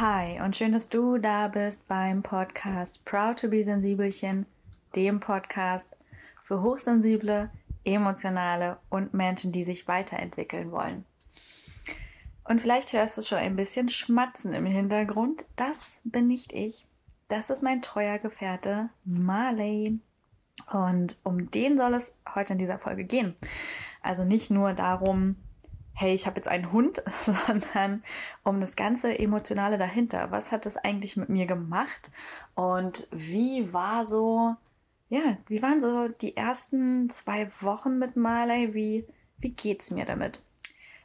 Hi und schön, dass du da bist beim Podcast Proud to be Sensibelchen, dem Podcast für hochsensible, emotionale und Menschen, die sich weiterentwickeln wollen. Und vielleicht hörst du schon ein bisschen Schmatzen im Hintergrund. Das bin nicht ich. Das ist mein treuer Gefährte Marley. Und um den soll es heute in dieser Folge gehen. Also nicht nur darum, hey, ich habe jetzt einen Hund, sondern um das ganze Emotionale dahinter. Was hat das eigentlich mit mir gemacht? Und wie war so, ja, wie waren so die ersten zwei Wochen mit Marley? Wie, wie geht's mir damit?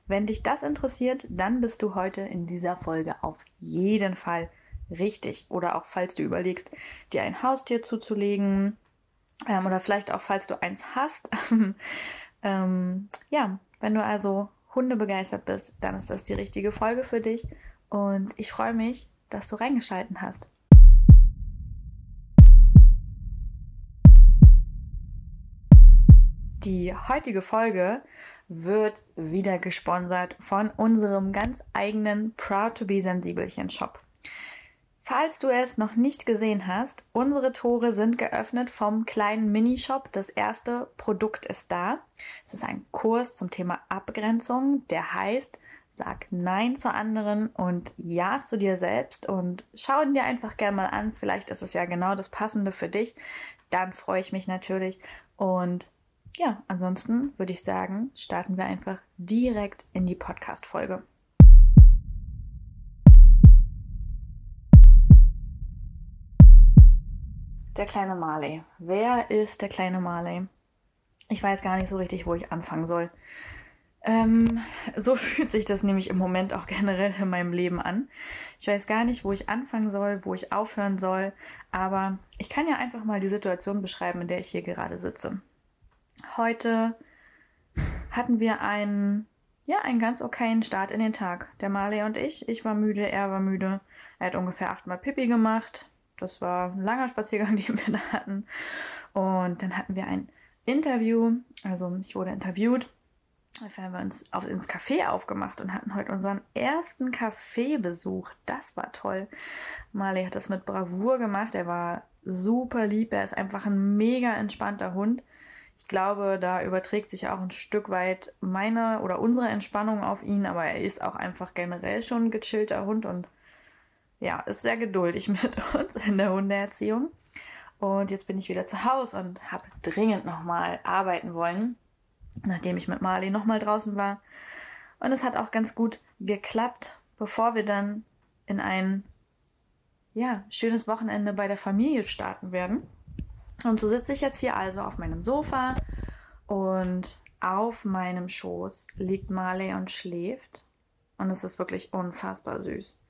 Wenn dich das interessiert, dann bist du heute in dieser Folge auf jeden Fall richtig. Oder auch falls du überlegst, dir ein Haustier zuzulegen, ähm, oder vielleicht auch falls du eins hast. ähm, ja, wenn du also Hunde begeistert bist, dann ist das die richtige Folge für dich. Und ich freue mich, dass du reingeschalten hast. Die heutige Folge wird wieder gesponsert von unserem ganz eigenen Proud to be Sensibelchen Shop. Falls du es noch nicht gesehen hast, unsere Tore sind geöffnet vom kleinen Minishop. Das erste Produkt ist da. Es ist ein Kurs zum Thema Abgrenzung, der heißt Sag Nein zu anderen und Ja zu dir selbst und schau ihn dir einfach gerne mal an. Vielleicht ist es ja genau das Passende für dich. Dann freue ich mich natürlich. Und ja, ansonsten würde ich sagen, starten wir einfach direkt in die Podcast-Folge. Der kleine Marley. Wer ist der kleine Marley? Ich weiß gar nicht so richtig, wo ich anfangen soll. Ähm, so fühlt sich das nämlich im Moment auch generell in meinem Leben an. Ich weiß gar nicht, wo ich anfangen soll, wo ich aufhören soll, aber ich kann ja einfach mal die Situation beschreiben, in der ich hier gerade sitze. Heute hatten wir einen, ja, einen ganz okayen Start in den Tag. Der Marley und ich. Ich war müde, er war müde. Er hat ungefähr achtmal Pipi gemacht. Das war ein langer Spaziergang, den wir da hatten. Und dann hatten wir ein Interview. Also ich wurde interviewt. Dafür haben wir uns auf, ins Café aufgemacht und hatten heute unseren ersten Kaffeebesuch. Das war toll. Marley hat das mit Bravour gemacht. Er war super lieb. Er ist einfach ein mega entspannter Hund. Ich glaube, da überträgt sich auch ein Stück weit meine oder unsere Entspannung auf ihn, aber er ist auch einfach generell schon ein gechillter Hund und ja, ist sehr geduldig mit uns in der Hundeerziehung. Und jetzt bin ich wieder zu Hause und habe dringend nochmal arbeiten wollen, nachdem ich mit Marley nochmal draußen war. Und es hat auch ganz gut geklappt, bevor wir dann in ein ja, schönes Wochenende bei der Familie starten werden. Und so sitze ich jetzt hier also auf meinem Sofa und auf meinem Schoß liegt Marley und schläft. Und es ist wirklich unfassbar süß.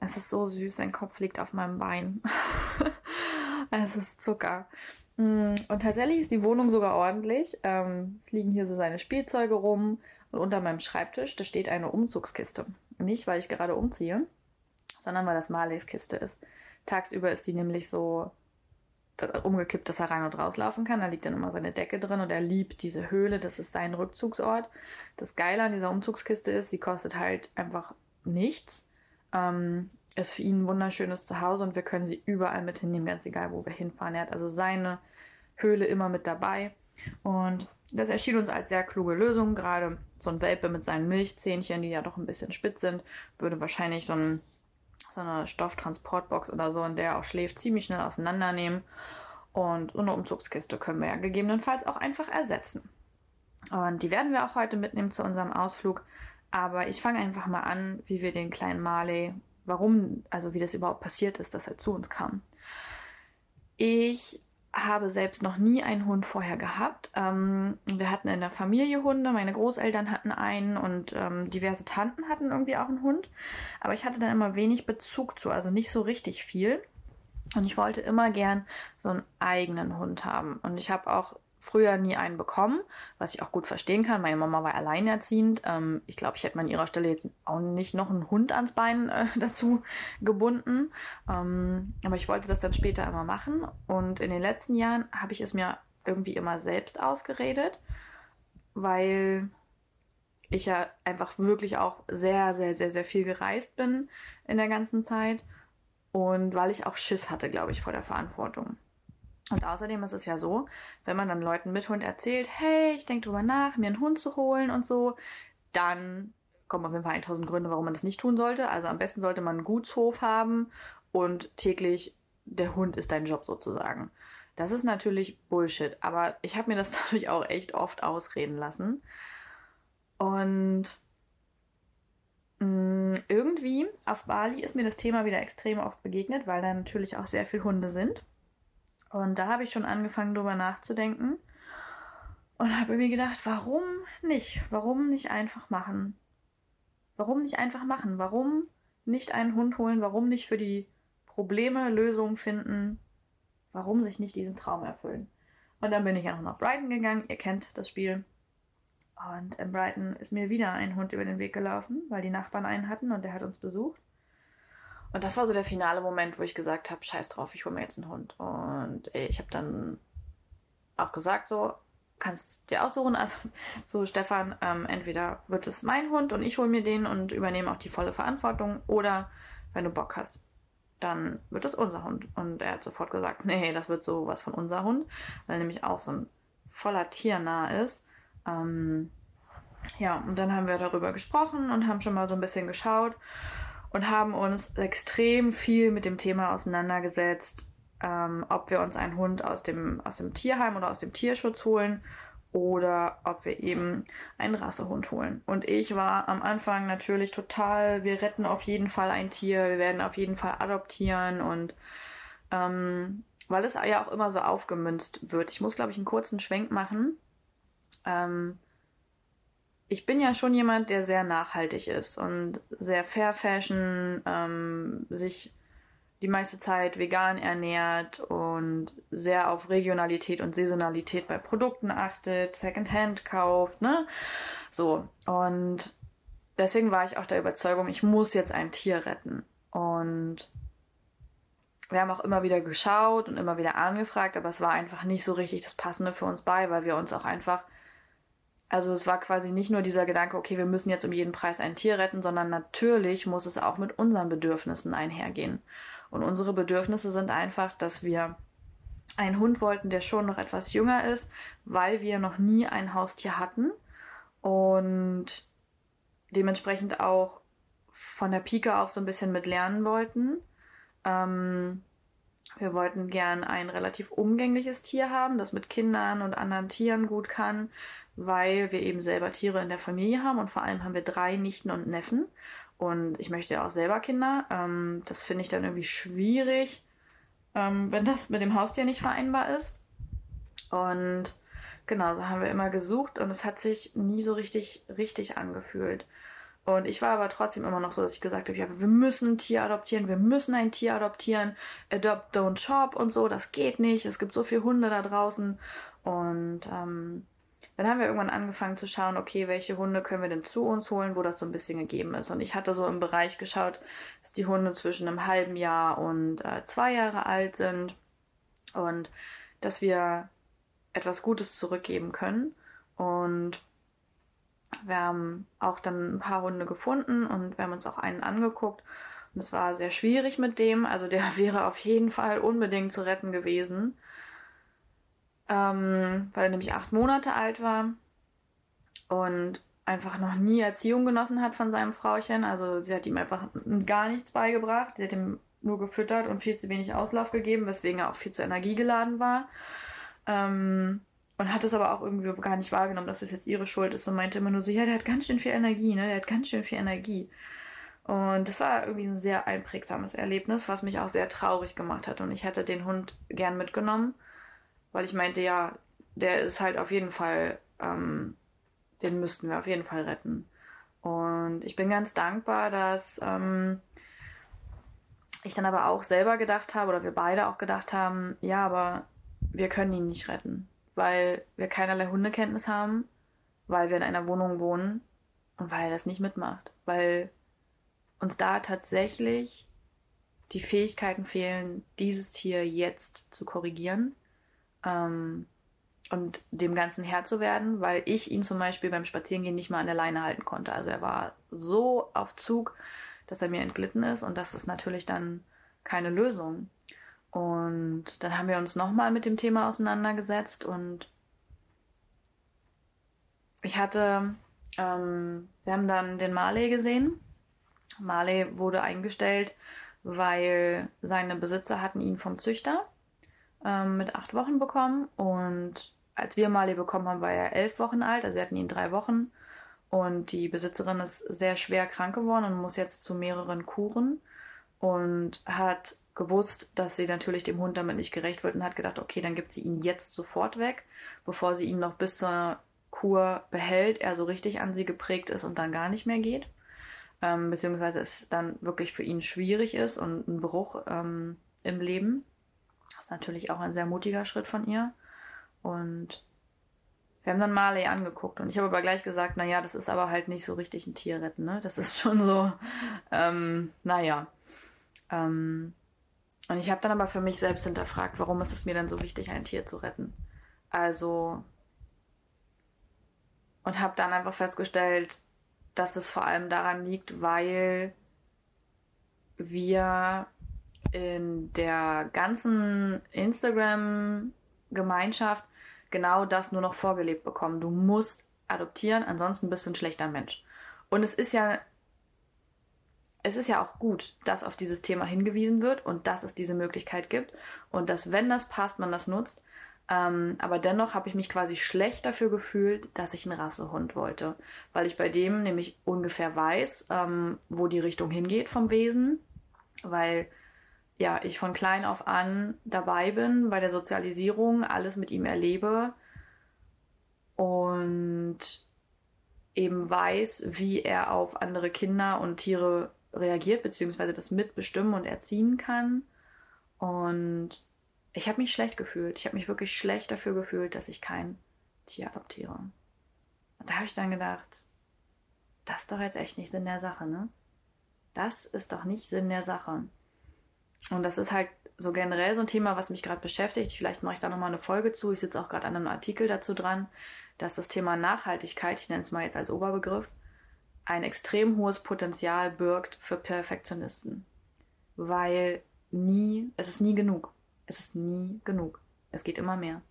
Es ist so süß, sein Kopf liegt auf meinem Bein. es ist Zucker. Mm, und tatsächlich ist die Wohnung sogar ordentlich. Ähm, es liegen hier so seine Spielzeuge rum und unter meinem Schreibtisch, da steht eine Umzugskiste. Nicht, weil ich gerade umziehe, sondern weil das Marleys Kiste ist. Tagsüber ist die nämlich so umgekippt, dass er rein und rauslaufen kann. Da liegt dann immer seine Decke drin und er liebt diese Höhle. Das ist sein Rückzugsort. Das Geile an dieser Umzugskiste ist, sie kostet halt einfach nichts. Ähm, ist für ihn ein wunderschönes Zuhause und wir können sie überall mit hinnehmen, ganz egal, wo wir hinfahren. Er hat also seine Höhle immer mit dabei. Und das erschien uns als sehr kluge Lösung. Gerade so ein Welpe mit seinen Milchzähnchen, die ja doch ein bisschen spitz sind, würde wahrscheinlich so, ein, so eine Stofftransportbox oder so, in der er auch schläft, ziemlich schnell auseinandernehmen. Und so eine Umzugskiste können wir ja gegebenenfalls auch einfach ersetzen. Und die werden wir auch heute mitnehmen zu unserem Ausflug. Aber ich fange einfach mal an, wie wir den kleinen Marley, warum, also wie das überhaupt passiert ist, dass er zu uns kam. Ich habe selbst noch nie einen Hund vorher gehabt. Ähm, wir hatten in der Familie Hunde, meine Großeltern hatten einen und ähm, diverse Tanten hatten irgendwie auch einen Hund. Aber ich hatte da immer wenig Bezug zu, also nicht so richtig viel. Und ich wollte immer gern so einen eigenen Hund haben. Und ich habe auch früher nie einen bekommen, was ich auch gut verstehen kann. Meine Mama war alleinerziehend. Ähm, ich glaube, ich hätte an ihrer Stelle jetzt auch nicht noch einen Hund ans Bein äh, dazu gebunden. Ähm, aber ich wollte das dann später immer machen. Und in den letzten Jahren habe ich es mir irgendwie immer selbst ausgeredet, weil ich ja einfach wirklich auch sehr, sehr, sehr, sehr viel gereist bin in der ganzen Zeit und weil ich auch Schiss hatte, glaube ich, vor der Verantwortung. Und außerdem ist es ja so, wenn man dann Leuten mit Hund erzählt, hey, ich denke drüber nach, mir einen Hund zu holen und so, dann kommen auf jeden Fall 1000 Gründe, warum man das nicht tun sollte. Also am besten sollte man einen Gutshof haben und täglich der Hund ist dein Job sozusagen. Das ist natürlich Bullshit, aber ich habe mir das dadurch auch echt oft ausreden lassen. Und mh, mm, irgendwie auf Bali ist mir das Thema wieder extrem oft begegnet, weil da natürlich auch sehr viele Hunde sind. Und da habe ich schon angefangen, drüber nachzudenken und habe mir gedacht, warum nicht? Warum nicht einfach machen? Warum nicht einfach machen? Warum nicht einen Hund holen? Warum nicht für die Probleme Lösungen finden? Warum sich nicht diesen Traum erfüllen? Und dann bin ich ja noch nach Brighton gegangen. Ihr kennt das Spiel. Und in Brighton ist mir wieder ein Hund über den Weg gelaufen, weil die Nachbarn einen hatten und der hat uns besucht. Und das war so der finale Moment, wo ich gesagt habe, scheiß drauf, ich hole mir jetzt einen Hund. Und ich habe dann auch gesagt, so, kannst dir aussuchen, also so Stefan, ähm, entweder wird es mein Hund und ich hole mir den und übernehme auch die volle Verantwortung oder wenn du Bock hast, dann wird es unser Hund. Und er hat sofort gesagt, nee, das wird so was von unser Hund, weil er nämlich auch so ein voller tiernah ist. Ähm, ja, und dann haben wir darüber gesprochen und haben schon mal so ein bisschen geschaut und haben uns extrem viel mit dem Thema auseinandergesetzt, ähm, ob wir uns einen Hund aus dem, aus dem Tierheim oder aus dem Tierschutz holen oder ob wir eben einen Rassehund holen. Und ich war am Anfang natürlich total, wir retten auf jeden Fall ein Tier, wir werden auf jeden Fall adoptieren und ähm, weil es ja auch immer so aufgemünzt wird. Ich muss, glaube ich, einen kurzen Schwenk machen. Ähm, ich bin ja schon jemand, der sehr nachhaltig ist und sehr Fair Fashion, ähm, sich die meiste Zeit vegan ernährt und sehr auf Regionalität und Saisonalität bei Produkten achtet, Secondhand kauft, ne? So. Und deswegen war ich auch der Überzeugung, ich muss jetzt ein Tier retten. Und wir haben auch immer wieder geschaut und immer wieder angefragt, aber es war einfach nicht so richtig das Passende für uns bei, weil wir uns auch einfach also es war quasi nicht nur dieser Gedanke, okay, wir müssen jetzt um jeden Preis ein Tier retten, sondern natürlich muss es auch mit unseren Bedürfnissen einhergehen. Und unsere Bedürfnisse sind einfach, dass wir einen Hund wollten, der schon noch etwas jünger ist, weil wir noch nie ein Haustier hatten und dementsprechend auch von der Pike auf so ein bisschen mit lernen wollten. Ähm, wir wollten gern ein relativ umgängliches Tier haben, das mit Kindern und anderen Tieren gut kann weil wir eben selber Tiere in der Familie haben und vor allem haben wir drei Nichten und Neffen. Und ich möchte ja auch selber Kinder. Ähm, das finde ich dann irgendwie schwierig, ähm, wenn das mit dem Haustier nicht vereinbar ist. Und genau, so haben wir immer gesucht und es hat sich nie so richtig, richtig angefühlt. Und ich war aber trotzdem immer noch so, dass ich gesagt habe, ja, wir müssen ein Tier adoptieren, wir müssen ein Tier adoptieren, adopt, don't shop und so, das geht nicht, es gibt so viele Hunde da draußen. Und ähm, dann haben wir irgendwann angefangen zu schauen, okay, welche Hunde können wir denn zu uns holen, wo das so ein bisschen gegeben ist. Und ich hatte so im Bereich geschaut, dass die Hunde zwischen einem halben Jahr und äh, zwei Jahre alt sind und dass wir etwas Gutes zurückgeben können. Und wir haben auch dann ein paar Hunde gefunden und wir haben uns auch einen angeguckt. Und es war sehr schwierig mit dem. Also der wäre auf jeden Fall unbedingt zu retten gewesen ähm, weil er nämlich acht Monate alt war und einfach noch nie Erziehung genossen hat von seinem Frauchen. Also sie hat ihm einfach gar nichts beigebracht. Sie hat ihm nur gefüttert und viel zu wenig Auslauf gegeben, weswegen er auch viel zu energiegeladen war. Ähm, und hat es aber auch irgendwie gar nicht wahrgenommen, dass es jetzt ihre Schuld ist und meinte immer nur so, ja, der hat ganz schön viel Energie, ne? Der hat ganz schön viel Energie. Und das war irgendwie ein sehr einprägsames Erlebnis, was mich auch sehr traurig gemacht hat. Und ich hätte den Hund gern mitgenommen weil ich meinte, ja, der ist halt auf jeden Fall, ähm, den müssten wir auf jeden Fall retten. Und ich bin ganz dankbar, dass ähm, ich dann aber auch selber gedacht habe, oder wir beide auch gedacht haben, ja, aber wir können ihn nicht retten, weil wir keinerlei Hundekenntnis haben, weil wir in einer Wohnung wohnen und weil er das nicht mitmacht, weil uns da tatsächlich die Fähigkeiten fehlen, dieses Tier jetzt zu korrigieren ähm, und dem Ganzen Herr zu werden, weil ich ihn zum Beispiel beim Spazierengehen nicht mal an der Leine halten konnte. Also er war so auf Zug, dass er mir entglitten ist und das ist natürlich dann keine Lösung. Und dann haben wir uns nochmal mit dem Thema auseinandergesetzt und ich hatte, ähm, wir haben dann den Marley gesehen. Marley wurde eingestellt, weil seine Besitzer hatten ihn vom Züchter ähm, mit acht Wochen bekommen und als wir Marley bekommen haben, war er elf Wochen alt, also wir hatten ihn drei Wochen. Und die Besitzerin ist sehr schwer krank geworden und muss jetzt zu mehreren Kuren und hat gewusst, dass sie natürlich dem Hund damit nicht gerecht wird und hat gedacht, okay, dann gibt sie ihn jetzt sofort weg, bevor sie ihn noch bis zur Kur behält, er so richtig an sie geprägt ist und dann gar nicht mehr geht. Ähm, beziehungsweise es dann wirklich für ihn schwierig ist und ein Bruch ähm, im Leben. Das ist natürlich auch ein sehr mutiger Schritt von ihr. Und wir haben dann Marley angeguckt und ich habe aber gleich gesagt, naja, das ist aber halt nicht so richtig ein Tierretten, ne? Das ist schon so, ähm, naja. Ähm, und ich habe dann aber für mich selbst hinterfragt, warum ist es mir denn so wichtig, ein Tier zu retten? Also, und habe dann einfach festgestellt, dass es vor allem daran liegt, weil wir in der ganzen Instagram-Gemeinschaft genau das nur noch vorgelebt bekommen. Du musst adoptieren, ansonsten bist du ein schlechter Mensch. Und es ist ja, es ist ja auch gut, dass auf dieses Thema hingewiesen wird und dass es diese Möglichkeit gibt und dass, wenn das passt, man das nutzt. Ähm, aber dennoch habe ich mich quasi schlecht dafür gefühlt, dass ich einen Rassehund wollte, weil ich bei dem nämlich ungefähr weiß, ähm, wo die Richtung hingeht vom Wesen, weil ja, ich von klein auf an dabei bin bei der Sozialisierung, alles mit ihm erlebe und eben weiß, wie er auf andere Kinder und Tiere reagiert, beziehungsweise das mitbestimmen und erziehen kann. Und ich habe mich schlecht gefühlt. Ich habe mich wirklich schlecht dafür gefühlt, dass ich kein Tier adoptiere. Und da habe ich dann gedacht, das ist doch jetzt echt nicht Sinn der Sache, ne? Das ist doch nicht Sinn der Sache. Und das ist halt so generell so ein Thema, was mich gerade beschäftigt. Vielleicht mache ich da nochmal eine Folge zu. Ich sitze auch gerade an einem Artikel dazu dran, dass das Thema Nachhaltigkeit, ich nenne es mal jetzt als Oberbegriff, ein extrem hohes Potenzial birgt für Perfektionisten. Weil nie, es ist nie genug. Es ist nie genug. Es geht immer mehr.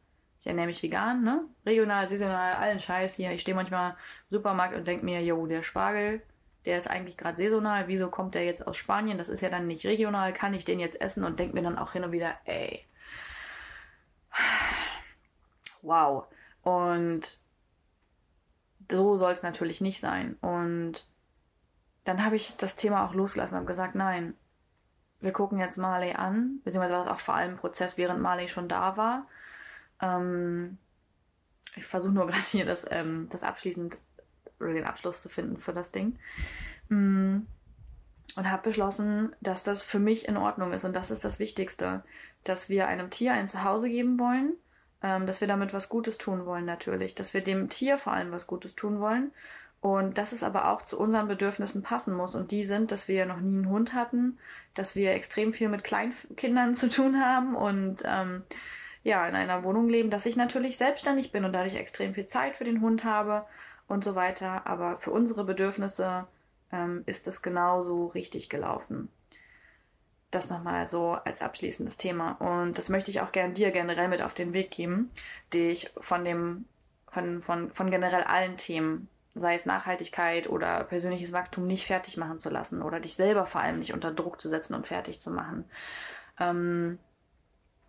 Ich ernähre mich vegan, ne? Regional, saisonal, allen Scheiß hier. Ich stehe manchmal im Supermarkt und denke mir, yo, der Spargel, der ist eigentlich gerade saisonal, wieso kommt der jetzt aus Spanien? Das ist ja dann nicht regional, kann ich den jetzt essen und denke mir dann auch hin und wieder, ey, wow. Und so soll es natürlich nicht sein. Und dann habe ich das Thema auch losgelassen und habe gesagt, nein, wir gucken jetzt Marley an, beziehungsweise war das auch vor allem ein Prozess, während Marley schon da war. Ähm, ich versuche nur gerade hier das, ähm, das abschließend oder den Abschluss zu finden für das Ding. Mm. Und habe beschlossen, dass das für mich in Ordnung ist. Und das ist das Wichtigste, dass wir einem Tier ein Zuhause geben wollen, ähm, dass wir damit was Gutes tun wollen natürlich, dass wir dem Tier vor allem was Gutes tun wollen. Und dass es aber auch zu unseren Bedürfnissen passen muss. Und die sind, dass wir noch nie einen Hund hatten, dass wir extrem viel mit Kleinkindern zu tun haben und ähm, ja, in einer Wohnung leben, dass ich natürlich selbstständig bin und dadurch extrem viel Zeit für den Hund habe und so weiter. Aber für unsere Bedürfnisse ähm, ist es genauso richtig gelaufen. Das nochmal so als abschließendes Thema. Und das möchte ich auch gern dir generell mit auf den Weg geben, dich von dem, von, von, von generell allen Themen, sei es Nachhaltigkeit oder persönliches Wachstum, nicht fertig machen zu lassen oder dich selber vor allem nicht unter Druck zu setzen und fertig zu machen. Ähm,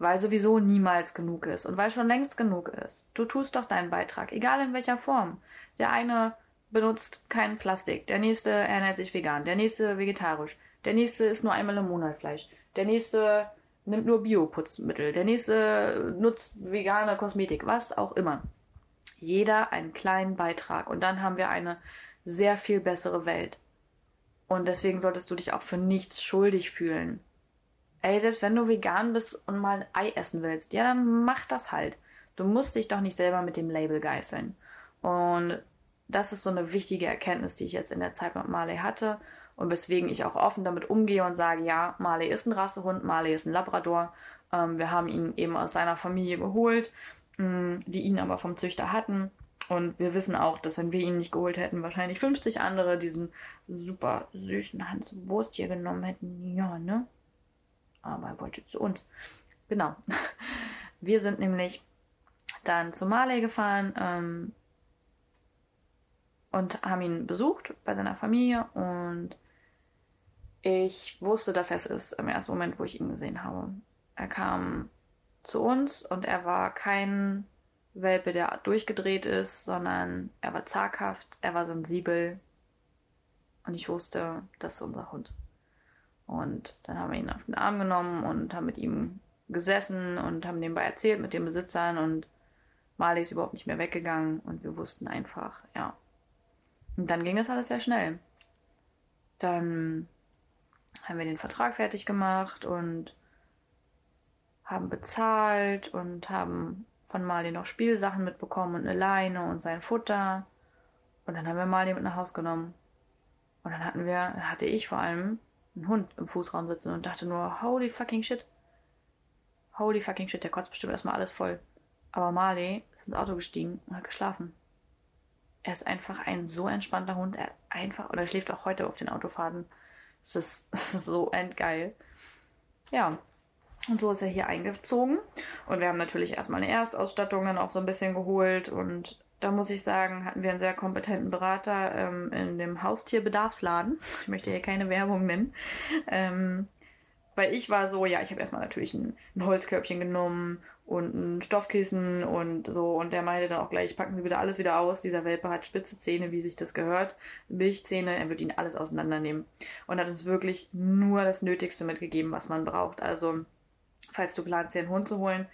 weil sowieso niemals genug ist und weil schon längst genug ist. Du tust doch deinen Beitrag, egal in welcher Form. Der eine benutzt kein Plastik, der nächste ernährt sich vegan, der nächste vegetarisch, der nächste isst nur einmal im Monat Fleisch, der nächste nimmt nur Bioputzmittel, der nächste nutzt vegane Kosmetik, was auch immer. Jeder einen kleinen Beitrag und dann haben wir eine sehr viel bessere Welt. Und deswegen solltest du dich auch für nichts schuldig fühlen. Ey, selbst wenn du vegan bist und mal ein Ei essen willst, ja, dann mach das halt. Du musst dich doch nicht selber mit dem Label geißeln. Und das ist so eine wichtige Erkenntnis, die ich jetzt in der Zeit mit Marley hatte und weswegen ich auch offen damit umgehe und sage, ja, Marley ist ein Rassehund, Marley ist ein Labrador. Ähm, wir haben ihn eben aus seiner Familie geholt. mm, die ihn aber vom Züchter hatten. Und wir wissen auch, dass wenn wir ihn nicht geholt hätten, wahrscheinlich 50 andere diesen super süßen Hans Wurst hier genommen hätten. Ja, ne? Aber er wollte zu uns. Genau. Wir sind nämlich dann zu Marley gefahren ähm, und haben ihn besucht bei seiner Familie und ich wusste, dass er es ist im ersten Moment, wo ich ihn gesehen habe. Er kam zu uns und er war kein Welpe, der durchgedreht ist, sondern er war zaghaft, er war sensibel und ich wusste, das ist unser Hund. Und dann haben wir ihn auf den Arm genommen und haben mit ihm gesessen und haben nebenbei erzählt mit den Besitzern und Marley ist überhaupt nicht mehr weggegangen und wir wussten einfach, ja. Und dann ging das alles sehr schnell. Dann haben wir den Vertrag fertig gemacht und haben bezahlt und haben von Marley noch Spielsachen mitbekommen und eine Leine und sein Futter. Und dann haben wir Marley mit nach Hause genommen. Und dann hatten wir, dann hatte ich vor allem einen Hund im Fußraum sitzen und dachte nur, holy fucking shit. Holy fucking shit, der kotzt bestimmt erstmal alles voll. Aber Marley ist ins Auto gestiegen und hat geschlafen. Er ist einfach ein so entspannter Hund. Er einfach, oder er schläft auch heute auf den Autofahrten. Es ist, so endgeil. Ja. Und so ist er hier eingezogen. Und wir haben natürlich erstmal eine Erstausstattung dann auch so ein bisschen geholt. Und da muss ich sagen, hatten wir einen sehr kompetenten Berater ähm, in dem Haustierbedarfsladen. Ich möchte hier keine Werbung nennen. Ähm, weil ich war so, ja, ich habe erstmal natürlich ein, ein, Holzkörbchen genommen und ein Stoffkissen und so. Und der meinte dann auch gleich, packen Sie wieder alles wieder aus. Dieser Welpe hat spitze Zähne, wie sich das gehört. Milchzähne, er wird Ihnen alles auseinandernehmen. Und hat uns wirklich nur das Nötigste mitgegeben, was man braucht. Also, falls du planst, dir einen Hund zu holen,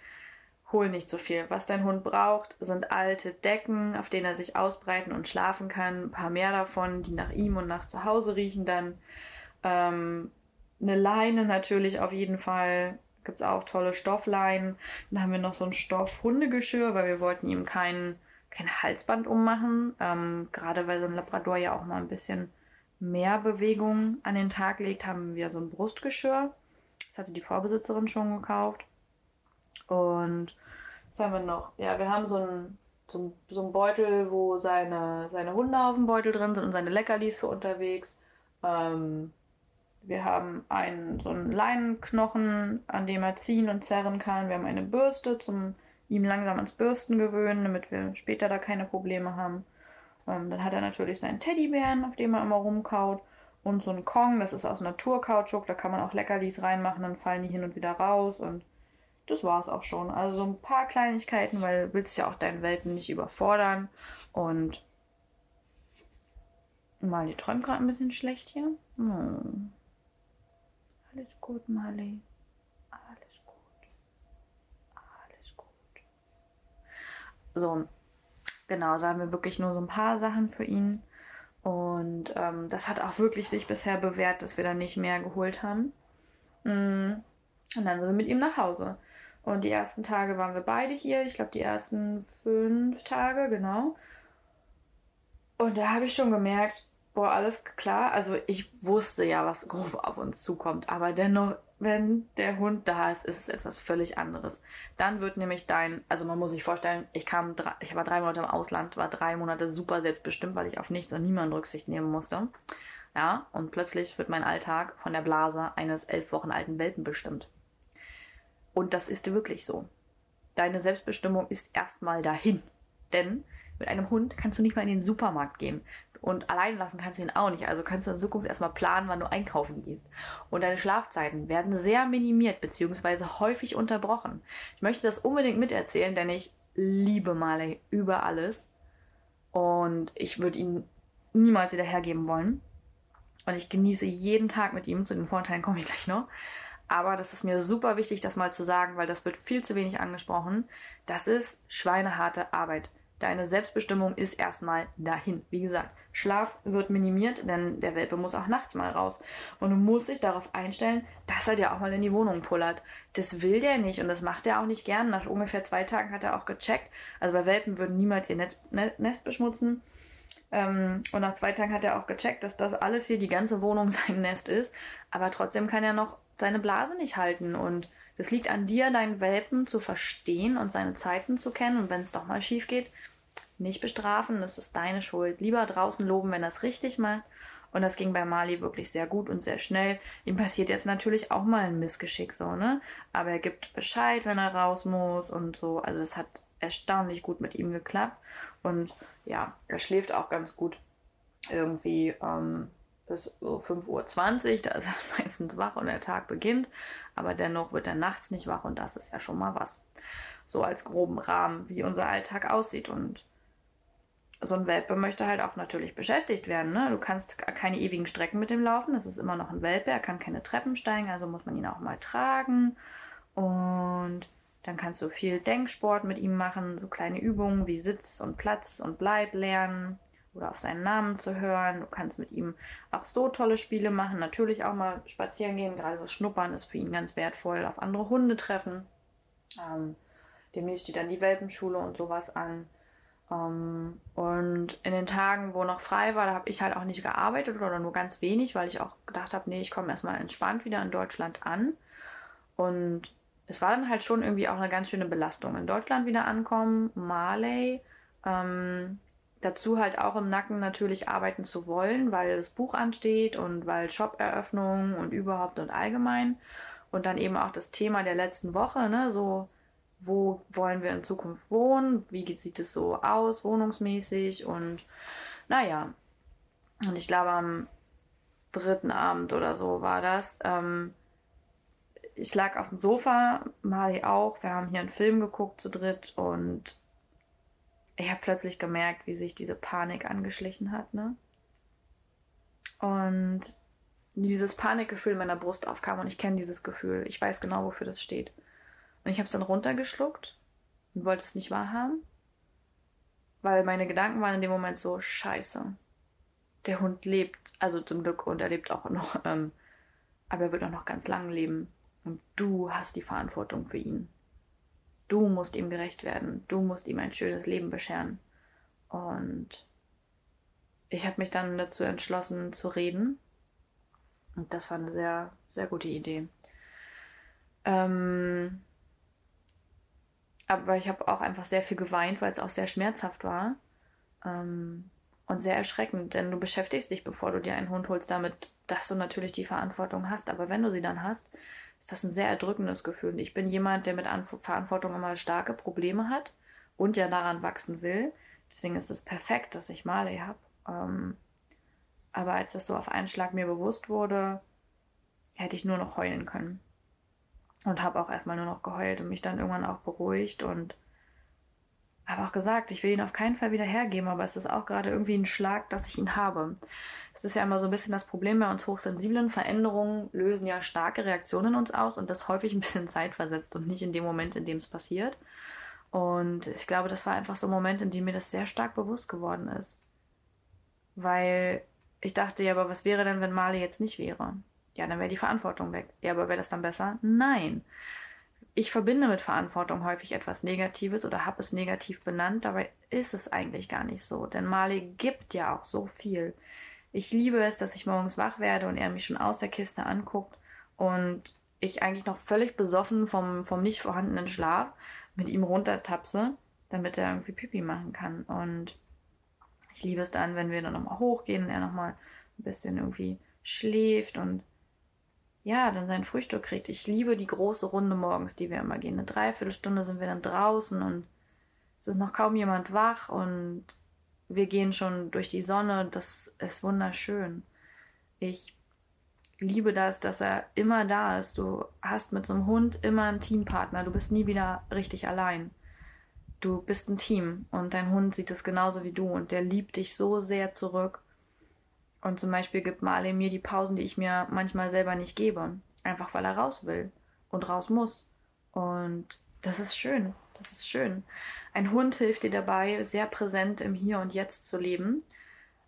hol nicht so viel. Was dein Hund braucht, sind alte Decken, auf denen er sich ausbreiten und schlafen kann. Ein paar mehr davon, die nach ihm und nach zu Hause riechen dann. Ähm, eine Leine natürlich auf jeden Fall. Gibt es auch tolle Stoffleinen. Dann haben wir noch so ein Stoff-Hundegeschirr, weil wir wollten ihm kein, kein Halsband ummachen. Ähm, gerade weil so ein Labrador ja auch mal ein bisschen mehr Bewegung an den Tag legt, haben wir so ein Brustgeschirr. Das hatte die Vorbesitzerin schon gekauft. Und was haben wir noch? Ja, wir haben so ein so so ein Beutel, wo seine, seine Hunde auf dem Beutel drin sind und seine Leckerlis für unterwegs. Ähm, wir haben einen, so einen Leinenknochen, an dem er ziehen und zerren kann. Wir haben eine Bürste zum ihm langsam ans Bürsten gewöhnen, damit wir später da keine Probleme haben. Ähm, dann hat er natürlich seinen Teddybären, auf dem er immer rumkaut. Und so einen Kong, das ist aus Naturkautschuk, da kann man auch Leckerlis reinmachen, dann fallen die hin und wieder raus. Und das war es auch schon. Also so ein paar Kleinigkeiten, weil du willst ja auch deinen Welpen nicht überfordern. Und mal, die träumt gerade ein bisschen schlecht hier. Oh. Alles gut, Marley. Alles gut. Alles gut. So, genau, so haben wir wirklich nur so ein paar Sachen für ihn. Und ähm, das hat auch wirklich sich bisher bewährt, dass wir da nicht mehr geholt haben. Mm. Und dann sind wir mit ihm nach Hause. Und die ersten Tage waren wir beide hier. Ich glaube, die ersten fünf Tage, genau. Und da habe ich schon gemerkt, boah, alles klar. Also ich wusste ja, was grob auf uns zukommt, aber dennoch, wenn der Hund da ist, ist es etwas völlig anderes. Dann wird nämlich dein, also man muss sich vorstellen, ich kam, drei, ich war drei Monate im Ausland, war drei Monate super selbstbestimmt, weil ich auf nichts und niemanden Rücksicht nehmen musste. Ja, und plötzlich wird mein Alltag von der Blase eines elf Wochen alten Welpen bestimmt. Und das ist wirklich so. Deine Selbstbestimmung ist erstmal dahin. Denn mit einem Hund kannst du nicht mal in den Supermarkt gehen. Und allein lassen kannst du ihn auch nicht. Also kannst du in Zukunft erstmal planen, wann du einkaufen gehst. Und deine Schlafzeiten werden sehr minimiert bzw. häufig unterbrochen. Ich möchte das unbedingt miterzählen, denn ich liebe Marley über alles. Und ich würde ihn niemals wieder hergeben wollen. Und ich genieße jeden Tag mit ihm. Zu den Vorteilen komme ich gleich noch. Aber das ist mir super wichtig, das mal zu sagen, weil das wird viel zu wenig angesprochen. Das ist schweineharte Arbeit. Deine Selbstbestimmung ist erstmal dahin. Wie gesagt, Schlaf wird minimiert, denn der Welpe muss auch nachts mal raus. Und du musst dich darauf einstellen, dass er dir auch mal in die Wohnung pullert. Das will der nicht und das macht er auch nicht gern. Nach ungefähr zwei Tagen hat er auch gecheckt. Also bei Welpen würden niemals ihr Netz, Nest beschmutzen. Ähm, und nach zwei Tagen hat er auch gecheckt, dass das alles hier, die ganze Wohnung sein Nest ist. Aber trotzdem kann er noch seine Blase nicht halten und Das liegt an dir, deinen Welpen zu verstehen und seine Zeiten zu kennen. Und wenn es doch mal schief geht, nicht bestrafen, das ist deine Schuld. Lieber draußen loben, wenn das richtig macht. Und das ging bei Mali wirklich sehr gut und sehr schnell. Ihm passiert jetzt natürlich auch mal ein Missgeschick so, ne? Aber er gibt Bescheid, wenn er raus muss und so. Also das hat erstaunlich gut mit ihm geklappt. Und ja, er schläft auch ganz gut. Irgendwie ähm, bis so 5.20 Uhr, da ist er meistens wach und der Tag beginnt. Aber dennoch wird er nachts nicht wach und das ist ja schon mal was. So als groben Rahmen, wie unser Alltag aussieht. Und so ein Welpe möchte halt auch natürlich beschäftigt werden. Ne? Du kannst keine ewigen Strecken mit ihm laufen. Das ist immer noch ein Welpe. Er kann keine Treppen steigen, also muss man ihn auch mal tragen. Und dann kannst du viel Denksport mit ihm machen, so kleine Übungen wie Sitz und Platz und Bleib lernen oder auf seinen Namen zu hören. Du kannst mit ihm auch so tolle Spiele machen. Natürlich auch mal spazieren gehen. Gerade das Schnuppern ist für ihn ganz wertvoll. Auf andere Hunde treffen. Ähm, demnächst steht dann die Welpenschule und sowas an. Ähm, und in den Tagen, wo noch frei war, da habe ich halt auch nicht gearbeitet oder nur ganz wenig, weil ich auch gedacht habe, nee, ich komme erstmal entspannt wieder in Deutschland an. Und es war dann halt schon irgendwie auch eine ganz schöne Belastung. In Deutschland wieder ankommen, Marley, ähm, dazu halt auch im Nacken natürlich arbeiten zu wollen, weil das Buch ansteht und weil Shop-Eröffnung und überhaupt und allgemein. Und dann eben auch das Thema der letzten Woche, ne, so wo wollen wir in Zukunft wohnen, wie sieht es so aus, wohnungsmäßig und naja. Und ich glaube, am dritten Abend oder so war das. Ähm, ich lag auf dem Sofa, Mali auch. Wir haben hier einen Film geguckt zu dritt und ich habe plötzlich gemerkt, wie sich diese Panik angeschlichen hat, ne? Und dieses Panikgefühl in meiner Brust aufkam und ich kenne dieses Gefühl. Ich weiß genau, wofür das steht. Und ich habe es dann runtergeschluckt und wollte es nicht wahrhaben, weil meine Gedanken waren in dem Moment so scheiße. Der Hund lebt, also zum Glück und er lebt auch noch, ähm, aber er wird auch noch ganz lang leben. Und du hast die Verantwortung für ihn. Du musst ihm gerecht werden. Du musst ihm ein schönes Leben bescheren. Und ich habe mich dann dazu entschlossen zu reden. Und das war eine sehr, sehr gute Idee. Ähm, aber ich habe auch einfach sehr viel geweint, weil es auch sehr schmerzhaft war. Ähm, und sehr erschreckend, denn du beschäftigst dich, bevor du dir einen Hund holst, damit, dass du natürlich die Verantwortung hast. Aber wenn du sie dann hast, ist das ein sehr erdrückendes Gefühl. Ich bin jemand, der mit Anf Verantwortung immer starke Probleme hat und ja daran wachsen will. Deswegen ist es perfekt, dass ich Marley habe. Ähm, aber als das so auf einen Schlag mir bewusst wurde, hätte ich nur noch heulen können und habe auch erstmal nur noch geheult und mich dann irgendwann auch beruhigt und habe auch gesagt, ich will ihn auf keinen Fall wieder hergeben, aber es ist auch gerade irgendwie ein Schlag, dass ich ihn habe. Es ist ja immer so ein bisschen das Problem bei uns Hochsensiblen. Veränderungen lösen ja starke Reaktionen in uns aus und das häufig ein bisschen zeitversetzt und nicht in dem Moment, in dem es passiert. Und ich glaube, das war einfach so ein Moment, in dem mir das sehr stark bewusst geworden ist. Weil ich dachte ja, aber was wäre denn, wenn Marley jetzt nicht wäre? Ja, dann wäre die Verantwortung weg. Ja, aber wäre das dann besser? Nein. Ich verbinde mit Verantwortung häufig etwas Negatives oder habe es negativ benannt, dabei ist es eigentlich gar nicht so. Denn Marley gibt ja auch so viel. Ich liebe es, dass ich morgens wach werde und er mich schon aus der Kiste anguckt und ich eigentlich noch völlig besoffen vom, vom nicht vorhandenen Schlaf mit ihm runtertapse, damit er irgendwie Pipi machen kann. Und ich liebe es dann, wenn wir dann nochmal hochgehen und er nochmal ein bisschen irgendwie schläft und ja, dann sein Frühstück kriegt. Ich liebe die große Runde morgens, die wir immer gehen. Eine Dreiviertelstunde sind wir dann draußen und es ist noch kaum jemand wach und wir gehen schon durch die Sonne. Das ist wunderschön. Ich liebe das, dass er immer da ist. Du hast mit so einem Hund immer einen Teampartner. Du bist nie wieder richtig allein. Du bist ein Team und dein Hund sieht es genauso wie du und der liebt dich so sehr zurück. Und zum Beispiel gibt Marley mir die Pausen, die ich mir manchmal selber nicht gebe. Einfach weil er raus will und raus muss. Und das ist schön. Das ist schön. Ein Hund hilft dir dabei, sehr präsent im Hier und Jetzt zu leben.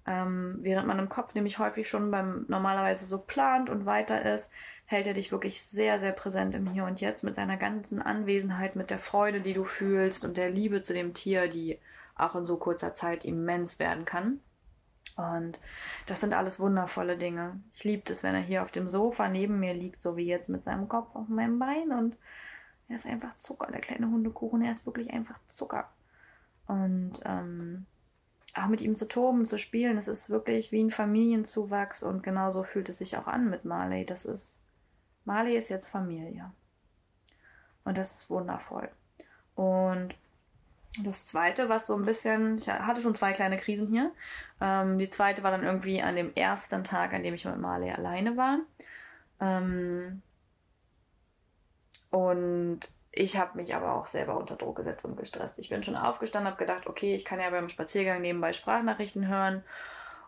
Ähm, während man im Kopf nämlich häufig schon beim normalerweise so plant und weiter ist, hält er dich wirklich sehr, sehr präsent im Hier und Jetzt mit seiner ganzen Anwesenheit, mit der Freude, die du fühlst und der Liebe zu dem Tier, die auch in so kurzer Zeit immens werden kann. Und das sind alles wundervolle Dinge. Ich liebe es, wenn er hier auf dem Sofa neben mir liegt, so wie jetzt mit seinem Kopf auf meinem Bein. Und er ist einfach Zucker, der kleine Hundekuchen. Er ist wirklich einfach Zucker. Und ähm, auch mit ihm zu toben, zu spielen, es ist wirklich wie ein Familienzuwachs. Und genauso fühlt es sich auch an mit Marley. Das ist, Marley ist jetzt Familie. Und das ist wundervoll. Und das zweite, was so ein bisschen, ich hatte schon zwei kleine Krisen hier. Ähm, die zweite war dann irgendwie an dem ersten Tag, an dem ich mit Marley alleine war. Ähm, und ich habe mich aber auch selber unter Druck gesetzt und gestresst. Ich bin schon aufgestanden, habe gedacht, okay, ich kann ja beim Spaziergang nebenbei Sprachnachrichten hören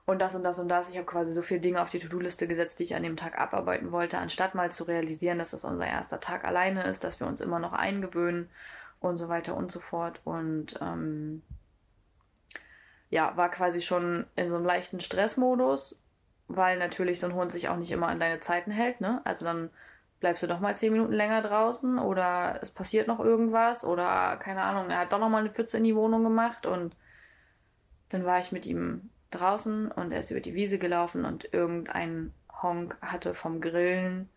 und das und das und das. Ich habe quasi so viele Dinge auf die To-Do-Liste gesetzt, die ich an dem Tag abarbeiten wollte, anstatt mal zu realisieren, dass das unser erster Tag alleine ist, dass wir uns immer noch eingewöhnen und so weiter und so fort. Und ähm, ja, war quasi schon in so einem leichten Stressmodus, weil natürlich so ein Hund sich auch nicht immer an deine Zeiten hält, ne? Also dann bleibst du doch mal zehn Minuten länger draußen oder es passiert noch irgendwas oder keine Ahnung, er hat doch noch mal eine Pfütze in die Wohnung gemacht und dann war ich mit ihm draußen und er ist über die Wiese gelaufen und irgendein Honk hatte vom Grillen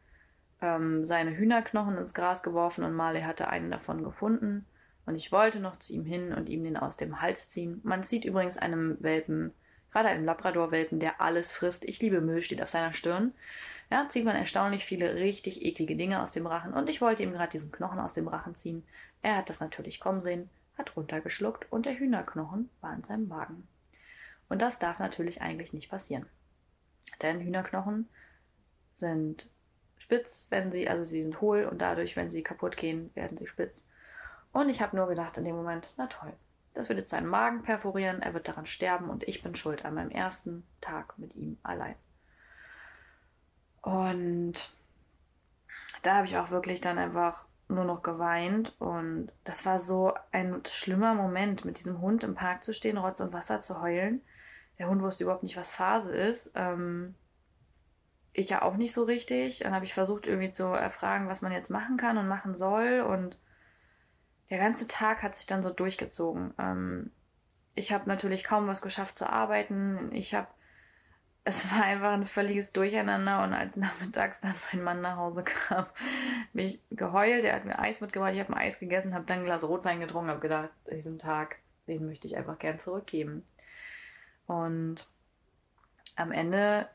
ähm, seine Hühnerknochen ins Gras geworfen und Marley hatte einen davon gefunden. Und ich wollte noch zu ihm hin und ihm den aus dem Hals ziehen. Man sieht übrigens einem Welpen, gerade einem Labrador-Welpen, der alles frisst. Ich liebe Müll, steht auf seiner Stirn. Ja, zieht man erstaunlich viele richtig eklige Dinge aus dem Rachen. Und ich wollte ihm gerade diesen Knochen aus dem Rachen ziehen. Er hat das natürlich kommen sehen, hat runtergeschluckt und der Hühnerknochen war in seinem Magen. Und das darf natürlich eigentlich nicht passieren. Denn Hühnerknochen sind spitz, wenn sie, also sie sind hohl und dadurch, wenn sie kaputt gehen, werden sie spitz. Und ich habe nur gedacht in dem Moment, na toll, das wird jetzt seinen Magen perforieren, er wird daran sterben und ich bin schuld an meinem ersten Tag mit ihm allein. Und da habe ich auch wirklich dann einfach nur noch geweint und das war so ein schlimmer Moment, mit diesem Hund im Park zu stehen, Rotz und Wasser zu heulen. Der Hund wusste überhaupt nicht, was Phase ist. Ähm, ich ja auch nicht so richtig. Dann habe ich versucht, irgendwie zu erfragen, was man jetzt machen kann und machen soll. Und der ganze Tag hat sich dann so durchgezogen. Ähm, ich habe natürlich kaum was geschafft zu arbeiten. Ich habe, es war einfach ein völliges Durcheinander. Und als nachmittags dann mein Mann nach Hause kam, bin ich geheult. Er hat mir Eis mitgebracht. Ich habe ein Eis gegessen, habe dann ein Glas Rotwein getrunken, habe gedacht, diesen Tag, den möchte ich einfach gern zurückgeben. Und am Ende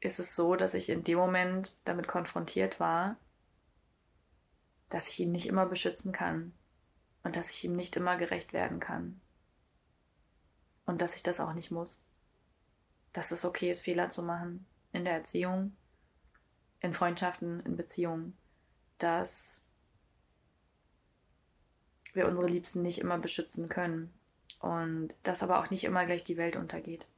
ist es so, dass ich in dem Moment damit konfrontiert war, dass ich ihn nicht immer beschützen kann und dass ich ihm nicht immer gerecht werden kann. Und dass ich das auch nicht muss. Dass es okay ist, Fehler zu machen in der Erziehung, in Freundschaften, in Beziehungen. Dass wir unsere Liebsten nicht immer beschützen können. Und dass aber auch nicht immer gleich die Welt untergeht.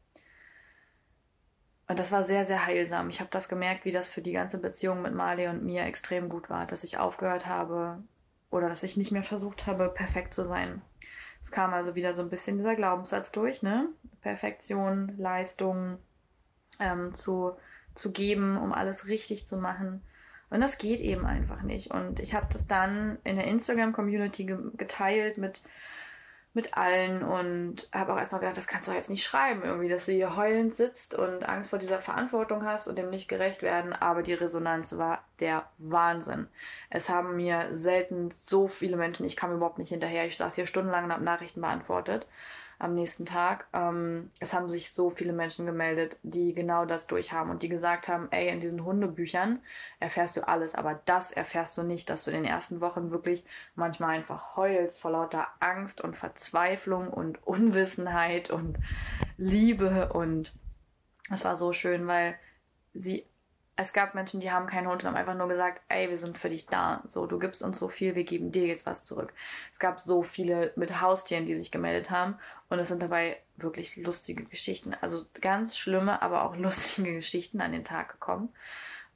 Und das war sehr, sehr heilsam. Ich habe das gemerkt, wie das für die ganze Beziehung mit Marley und mir extrem gut war, dass ich aufgehört habe oder dass ich nicht mehr versucht habe, perfekt zu sein. Es kam also wieder so ein bisschen dieser Glaubenssatz durch, ne? Perfektion, Leistung ähm, zu, zu geben, um alles richtig zu machen. Und das geht eben einfach nicht. Und ich habe das dann in der Instagram-Community ge geteilt mit mit allen und habe auch erst noch gedacht, das kannst du jetzt nicht schreiben, irgendwie, dass du hier heulend sitzt und Angst vor dieser Verantwortung hast und dem nicht gerecht werden. Aber die Resonanz war der Wahnsinn. Es haben mir selten so viele Menschen, ich kam überhaupt nicht hinterher, ich saß hier stundenlang und habe Nachrichten beantwortet am nächsten Tag. Ähm, es haben sich so viele Menschen gemeldet, die genau das durchhaben und die gesagt haben, ey, in diesen Hundebüchern erfährst du alles, aber das erfährst du nicht, dass du in den ersten Wochen wirklich manchmal einfach heulst vor lauter Angst und Verzweiflung und Unwissenheit und Liebe und es war so schön, weil sie es gab Menschen, die haben keinen Hund und haben einfach nur gesagt, ey, wir sind für dich da. So, du gibst uns so viel, wir geben dir jetzt was zurück. Es gab so viele mit Haustieren, die sich gemeldet haben und es sind dabei wirklich lustige Geschichten. Also ganz schlimme, aber auch lustige Geschichten an den Tag gekommen,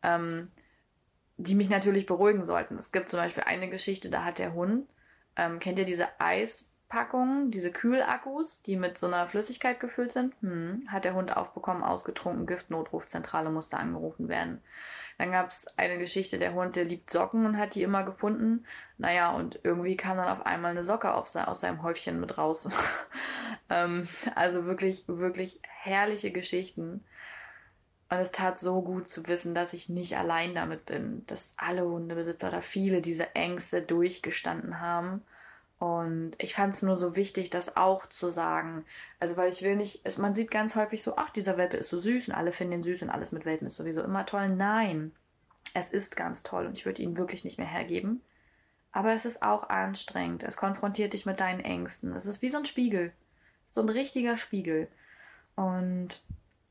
ähm, die mich natürlich beruhigen sollten. Es gibt zum Beispiel eine Geschichte, da hat der Hund, ähm, kennt ihr diese Eis Packungen, diese Kühlakkus, die mit so einer Flüssigkeit gefüllt sind, hm, hat der Hund aufbekommen, ausgetrunken, Giftnotrufzentrale musste angerufen werden. Dann gab es eine Geschichte, der Hund, der liebt Socken und hat die immer gefunden. Naja, und irgendwie kam dann auf einmal eine Socke aus seinem Häufchen mit raus. ähm, also wirklich, wirklich herrliche Geschichten. Und es tat so gut zu wissen, dass ich nicht allein damit bin, dass alle Hundebesitzer oder viele diese Ängste durchgestanden haben und ich fand es nur so wichtig, das auch zu sagen. Also, weil ich will nicht, es, man sieht ganz häufig so, ach, dieser Welpe ist so süß und alle finden ihn süß und alles mit Welpen ist sowieso immer toll. Nein, es ist ganz toll und ich würde ihn wirklich nicht mehr hergeben. Aber es ist auch anstrengend. Es konfrontiert dich mit deinen Ängsten. Es ist wie so ein Spiegel. So ein richtiger Spiegel. Und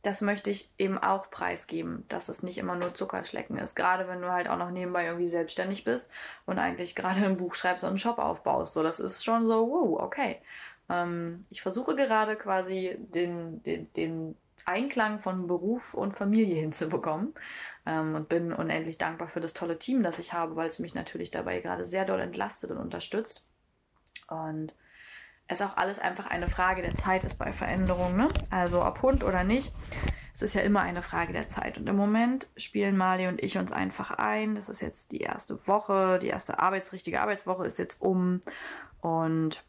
das möchte ich eben auch preisgeben, dass es nicht immer nur Zuckerschlecken ist. Gerade wenn du halt auch noch nebenbei irgendwie selbstständig bist und eigentlich gerade ein Buch schreibst und einen Shop aufbaust. So, das ist schon so, wow, okay. Ähm, ich versuche gerade quasi den, den, den Einklang von Beruf und Familie hinzubekommen ähm, und bin unendlich dankbar für das tolle Team, das ich habe, weil es mich natürlich dabei gerade sehr doll entlastet und unterstützt. Und es auch alles einfach eine Frage der Zeit ist bei Veränderungen. Ne? Also ob Hund oder nicht, es ist ja immer eine Frage der Zeit. Und im Moment spielen Mali und ich uns einfach ein. Das ist jetzt die erste Woche, die erste arbeitsrichtige Arbeitswoche ist jetzt um. Und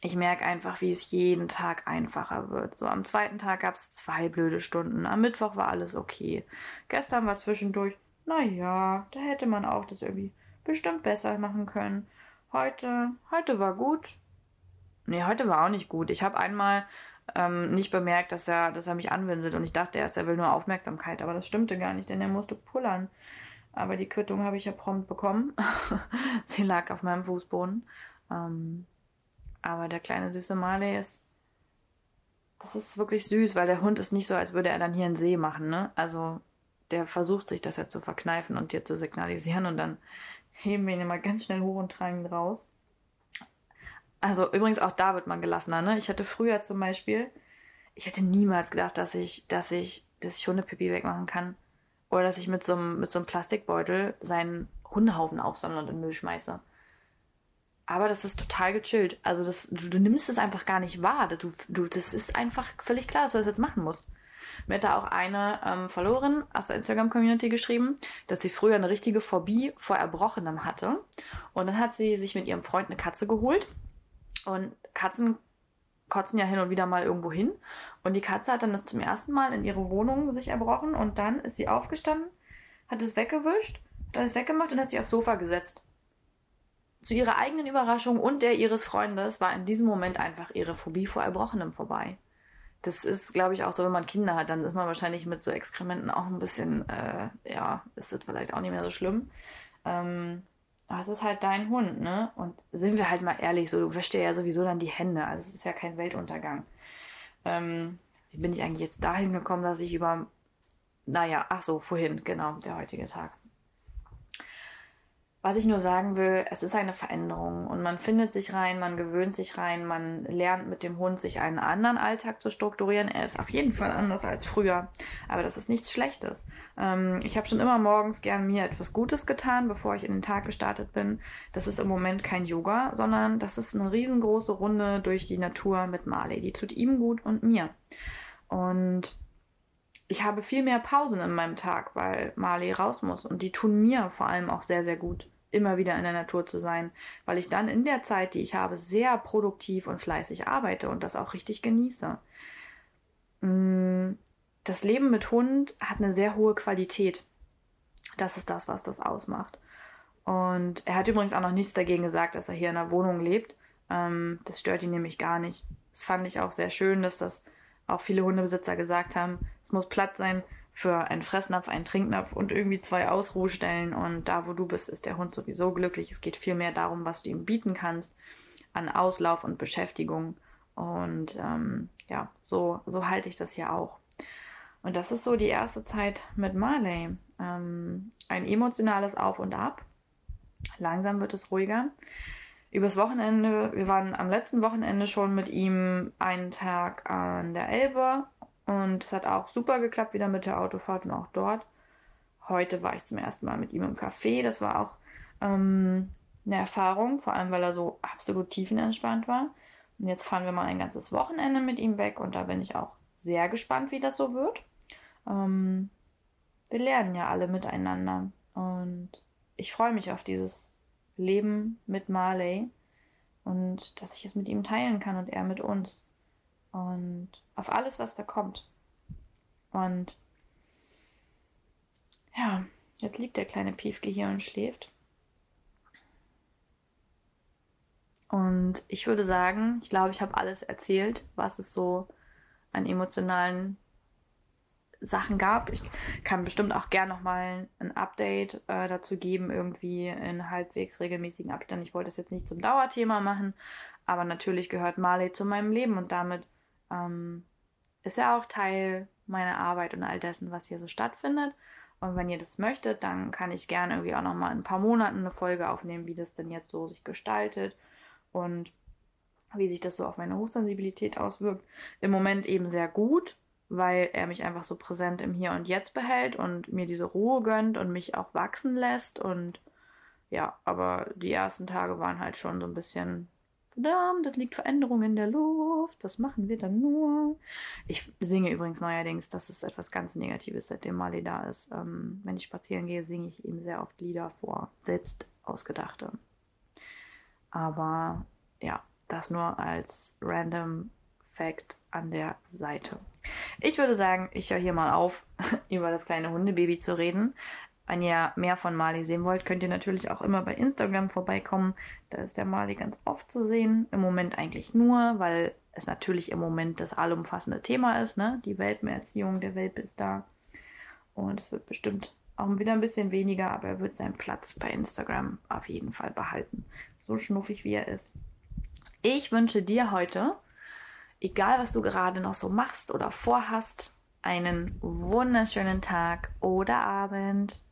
ich merke einfach, wie es jeden Tag einfacher wird. So am zweiten Tag gab es zwei blöde Stunden. Am Mittwoch war alles okay. Gestern war zwischendurch, naja, da hätte man auch das irgendwie bestimmt besser machen können. Heute, heute war gut. Nee, heute war auch nicht gut. Ich habe einmal ähm, nicht bemerkt, dass er, dass er mich anwinselt und ich dachte erst, er will nur Aufmerksamkeit, aber das stimmte gar nicht, denn er musste pullern. Aber die Quittung habe ich ja prompt bekommen. Sie lag auf meinem Fußboden. Ähm, aber der kleine süße Marley ist. Das ist wirklich süß, weil der Hund ist nicht so, als würde er dann hier einen See machen, ne? Also der versucht sich das ja zu verkneifen und dir zu signalisieren und dann heben wir ihn immer ganz schnell hoch und tragen ihn raus. Also übrigens auch da wird man gelassener, ne? Ich hatte früher zum Beispiel, ich hätte niemals gedacht, dass ich, dass ich, dass ich Hundepipi wegmachen kann. Oder dass ich mit so einem, mit so einem Plastikbeutel seinen Hundehaufen aufsammle und in den Müll schmeiße. Aber das ist total gechillt. Also das, du, du nimmst es einfach gar nicht wahr. Du, du, das ist einfach völlig klar, dass du das jetzt machen musst. Mir hat da auch eine ähm, Followerin aus der Instagram-Community geschrieben, dass sie früher eine richtige Phobie vor Erbrochenem hatte. Und dann hat sie sich mit ihrem Freund eine Katze geholt und Katzen kotzen ja hin und wieder mal irgendwo hin. Und die Katze hat dann das zum ersten Mal in ihre Wohnung sich erbrochen und dann ist sie aufgestanden, hat es weggewischt, dann ist weggemacht und hat sich aufs Sofa gesetzt. Zu ihrer eigenen Überraschung und der ihres Freundes war in diesem Moment einfach ihre Phobie vor Erbrochenem vorbei. Das ist, glaube ich, auch so, wenn man Kinder hat, dann ist man wahrscheinlich mit so Exkrementen auch ein bisschen, äh, ja, ist das vielleicht auch nicht mehr so schlimm. Ähm, aber es ist halt dein Hund, ne? Und sind wir halt mal ehrlich, so, du wäschst ja sowieso dann die Hände. Also es ist ja kein Weltuntergang. Ähm, wie bin ich eigentlich jetzt dahin gekommen, dass ich über, naja, ach so, vorhin, genau, der heutige Tag. Was ich nur sagen will, es ist eine Veränderung und man findet sich rein, man gewöhnt sich rein, man lernt mit dem Hund sich einen anderen Alltag zu strukturieren. Er ist auf jeden Fall anders als früher, aber das ist nichts Schlechtes. Ähm, ich habe schon immer morgens gern mir etwas Gutes getan, bevor ich in den Tag gestartet bin. Das ist im Moment kein Yoga, sondern das ist eine riesengroße Runde durch die Natur mit Marley. Die tut ihm gut und mir. Und ich habe viel mehr Pausen in meinem Tag, weil Marley raus muss. Und die tun mir vor allem auch sehr, sehr gut, immer wieder in der Natur zu sein, weil ich dann in der Zeit, die ich habe, sehr produktiv und fleißig arbeite und das auch richtig genieße. Mm, das Leben mit Hund hat eine sehr hohe Qualität. Das ist das, was das ausmacht. Und er hat übrigens auch noch nichts dagegen gesagt, dass er hier in der Wohnung lebt. Ähm, das stört ihn nämlich gar nicht. Das fand ich auch sehr schön, dass das auch viele Hundebesitzer gesagt haben, es muss Platz sein für einen Fressnapf, einen Trinknapf und irgendwie zwei Ausruhstellen. Und da, wo du bist, ist der Hund sowieso glücklich. Es geht vielmehr darum, was du ihm bieten kannst an Auslauf und Beschäftigung. Und ähm, ja, so, so halte ich das hier auch. Und das ist so die erste Zeit mit Marley. Ähm, ein emotionales Auf und Ab. Langsam wird es ruhiger. Übers Wochenende, wir waren am letzten Wochenende schon mit ihm einen Tag an der Elbe und es hat auch super geklappt wieder mit der Autofahrt und auch dort. Heute war ich zum ersten Mal mit ihm im Café. Das war auch ähm, eine Erfahrung, vor allem weil er so absolut tiefenentspannt war. Und jetzt fahren wir mal ein ganzes Wochenende mit ihm weg und da bin ich auch sehr gespannt, wie das so wird. Ähm, wir lernen ja alle miteinander. Und ich freue mich auf dieses Leben mit Marley und dass ich es mit ihm teilen kann und er mit uns. Und auf alles, was da kommt. Und ja, jetzt liegt der kleine Piefke hier und schläft. Und ich würde sagen, ich glaube, ich habe alles erzählt, was es so an emotionalen Sachen gab. Ich kann bestimmt auch gern nochmal ein Update äh, dazu geben, irgendwie in halbwegs regelmäßigen Abständen. Ich wollte das jetzt nicht zum Dauerthema machen, aber natürlich gehört Marley zu meinem Leben und damit ähm, ist er auch Teil meiner Arbeit und all dessen, was hier so stattfindet. Und wenn ihr das möchtet, dann kann ich gerne irgendwie auch nochmal in ein paar Monaten eine Folge aufnehmen, wie das denn jetzt so sich gestaltet und wie sich das so auf meine Hochsensibilität auswirkt. Im Moment eben sehr gut, weil er mich einfach so präsent im Hier und Jetzt behält und mir diese Ruhe gönnt und mich auch wachsen lässt. Und ja, aber die ersten Tage waren halt schon so ein bisschen, verdammt, es liegt Veränderung in der Luft, was machen wir dann nur? Ich singe übrigens neuerdings, das ist etwas ganz Negatives, seitdem Mali da ist. Ähm, wenn ich spazieren gehe, singe ich ihm sehr oft Lieder vor, selbst ausgedachte. Aber ja, das nur als random Fact an der Seite. Ich würde sagen, ich höre hier mal auf, über das kleine Hundebaby zu reden. Wenn ihr mehr von Mali sehen wollt, könnt ihr natürlich auch immer bei Instagram vorbeikommen. Da ist der Mali ganz oft zu sehen. Im Moment eigentlich nur, weil es natürlich im Moment das allumfassende Thema ist. Ne? Die Welpenerziehung, der Welpe ist da. Und es wird bestimmt auch wieder ein bisschen weniger, aber er wird seinen Platz bei Instagram auf jeden Fall behalten. So schnuffig wie er ist. Ich wünsche dir heute egal was du gerade noch so machst oder vorhast, einen wunderschönen Tag oder Abend.